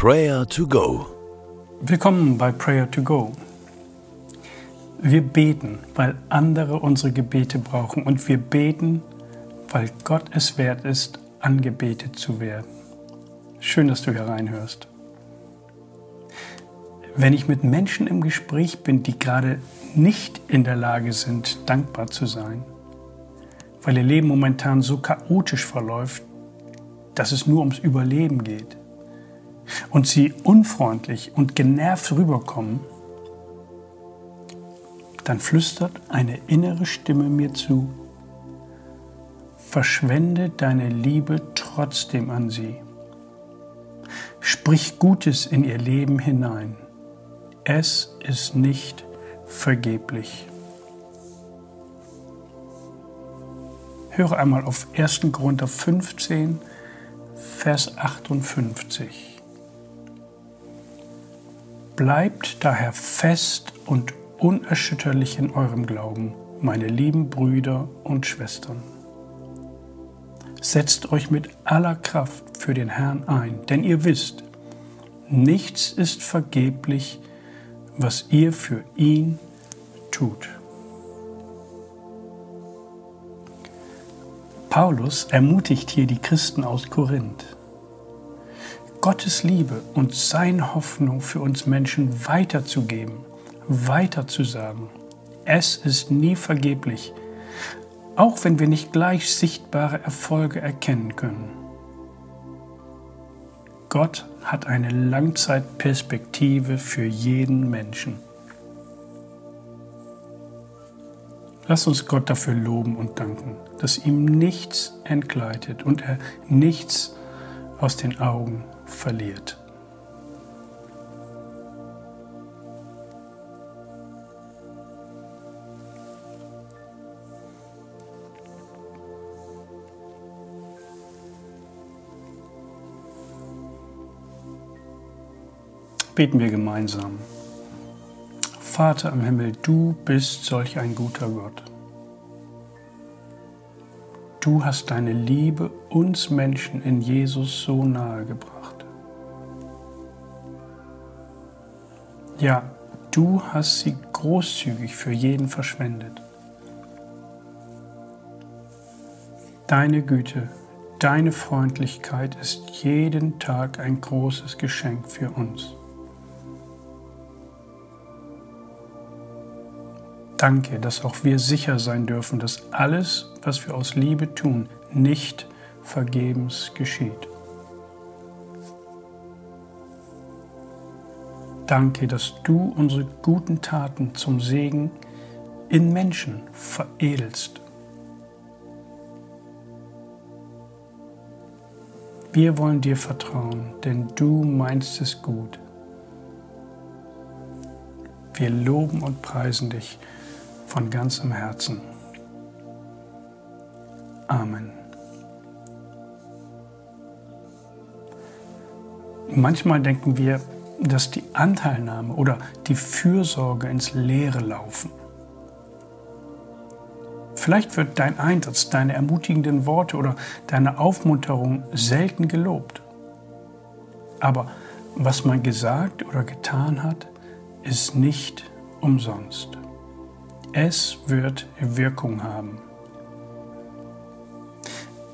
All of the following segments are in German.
Prayer to Go. Willkommen bei Prayer to Go. Wir beten, weil andere unsere Gebete brauchen und wir beten, weil Gott es wert ist, angebetet zu werden. Schön, dass du hier reinhörst. Wenn ich mit Menschen im Gespräch bin, die gerade nicht in der Lage sind, dankbar zu sein, weil ihr Leben momentan so chaotisch verläuft, dass es nur ums Überleben geht und sie unfreundlich und genervt rüberkommen, dann flüstert eine innere Stimme mir zu, verschwende deine Liebe trotzdem an sie. Sprich Gutes in ihr Leben hinein. Es ist nicht vergeblich. Höre einmal auf 1. Korinther 15, Vers 58. Bleibt daher fest und unerschütterlich in eurem Glauben, meine lieben Brüder und Schwestern. Setzt euch mit aller Kraft für den Herrn ein, denn ihr wisst, nichts ist vergeblich, was ihr für ihn tut. Paulus ermutigt hier die Christen aus Korinth. Gottes Liebe und seine Hoffnung für uns Menschen weiterzugeben, weiterzusagen. Es ist nie vergeblich, auch wenn wir nicht gleich sichtbare Erfolge erkennen können. Gott hat eine Langzeitperspektive für jeden Menschen. Lass uns Gott dafür loben und danken, dass ihm nichts entgleitet und er nichts aus den Augen verliert. Beten wir gemeinsam. Vater im Himmel, du bist solch ein guter Gott. Du hast deine Liebe uns Menschen in Jesus so nahe gebracht. Ja, du hast sie großzügig für jeden verschwendet. Deine Güte, deine Freundlichkeit ist jeden Tag ein großes Geschenk für uns. Danke, dass auch wir sicher sein dürfen, dass alles, was wir aus Liebe tun, nicht vergebens geschieht. Danke, dass du unsere guten Taten zum Segen in Menschen veredelst. Wir wollen dir vertrauen, denn du meinst es gut. Wir loben und preisen dich von ganzem Herzen. Amen. Manchmal denken wir, dass die Anteilnahme oder die Fürsorge ins Leere laufen. Vielleicht wird dein Einsatz, deine ermutigenden Worte oder deine Aufmunterung selten gelobt. Aber was man gesagt oder getan hat, ist nicht umsonst. Es wird Wirkung haben.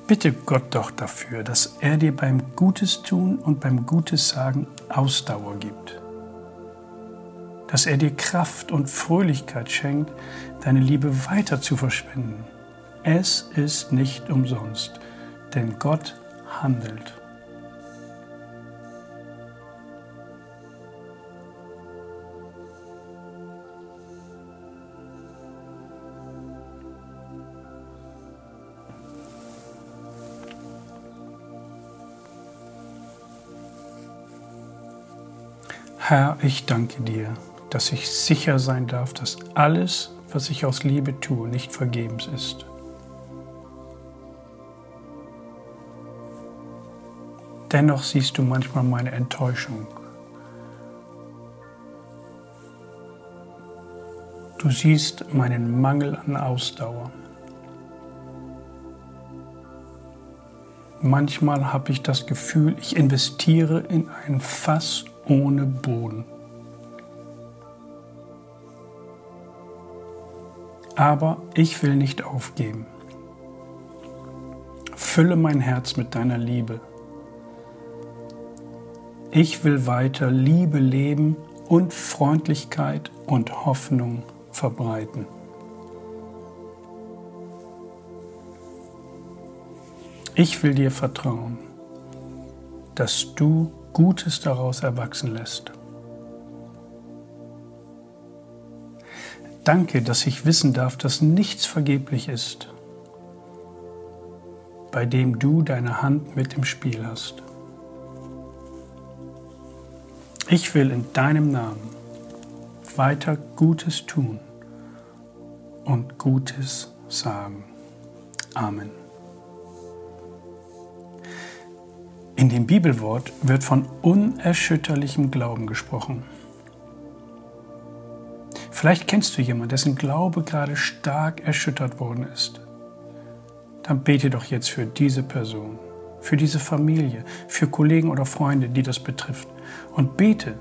Bitte Gott doch dafür, dass er dir beim Gutes tun und beim Gutes sagen Ausdauer gibt. Dass er dir Kraft und Fröhlichkeit schenkt, deine Liebe weiter zu verschwenden. Es ist nicht umsonst, denn Gott handelt. Herr, ich danke dir, dass ich sicher sein darf, dass alles, was ich aus Liebe tue, nicht vergebens ist. Dennoch siehst du manchmal meine Enttäuschung. Du siehst meinen Mangel an Ausdauer. Manchmal habe ich das Gefühl, ich investiere in ein Fass ohne Boden. Aber ich will nicht aufgeben. Fülle mein Herz mit deiner Liebe. Ich will weiter Liebe leben und Freundlichkeit und Hoffnung verbreiten. Ich will dir vertrauen, dass du Gutes daraus erwachsen lässt. Danke, dass ich wissen darf, dass nichts vergeblich ist, bei dem du deine Hand mit im Spiel hast. Ich will in deinem Namen weiter Gutes tun und Gutes sagen. Amen. In dem Bibelwort wird von unerschütterlichem Glauben gesprochen. Vielleicht kennst du jemanden, dessen Glaube gerade stark erschüttert worden ist. Dann bete doch jetzt für diese Person, für diese Familie, für Kollegen oder Freunde, die das betrifft. Und bete,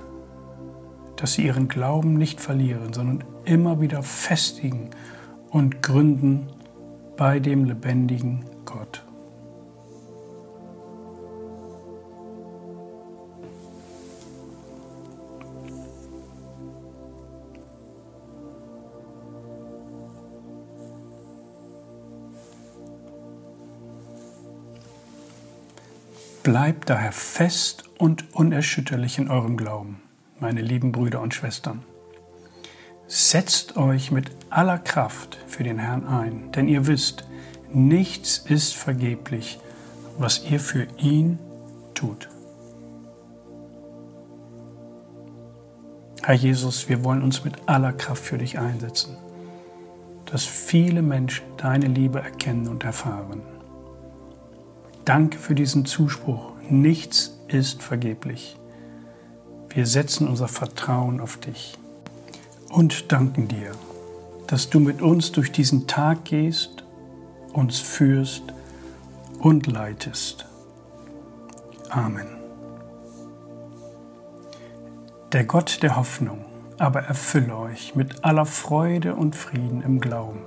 dass sie ihren Glauben nicht verlieren, sondern immer wieder festigen und gründen bei dem lebendigen Gott. Bleibt daher fest und unerschütterlich in eurem Glauben, meine lieben Brüder und Schwestern. Setzt euch mit aller Kraft für den Herrn ein, denn ihr wisst, nichts ist vergeblich, was ihr für ihn tut. Herr Jesus, wir wollen uns mit aller Kraft für dich einsetzen, dass viele Menschen deine Liebe erkennen und erfahren. Danke für diesen Zuspruch. Nichts ist vergeblich. Wir setzen unser Vertrauen auf dich und danken dir, dass du mit uns durch diesen Tag gehst, uns führst und leitest. Amen. Der Gott der Hoffnung aber erfülle euch mit aller Freude und Frieden im Glauben,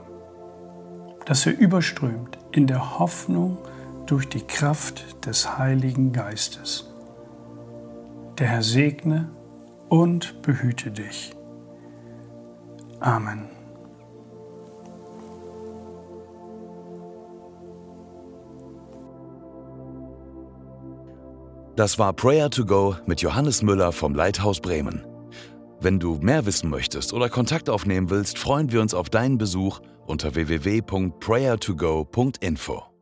dass er überströmt in der Hoffnung, durch die Kraft des Heiligen Geistes. Der Herr segne und behüte dich. Amen. Das war Prayer to Go mit Johannes Müller vom Leithaus Bremen. Wenn du mehr wissen möchtest oder Kontakt aufnehmen willst, freuen wir uns auf deinen Besuch unter www.prayertogo.info.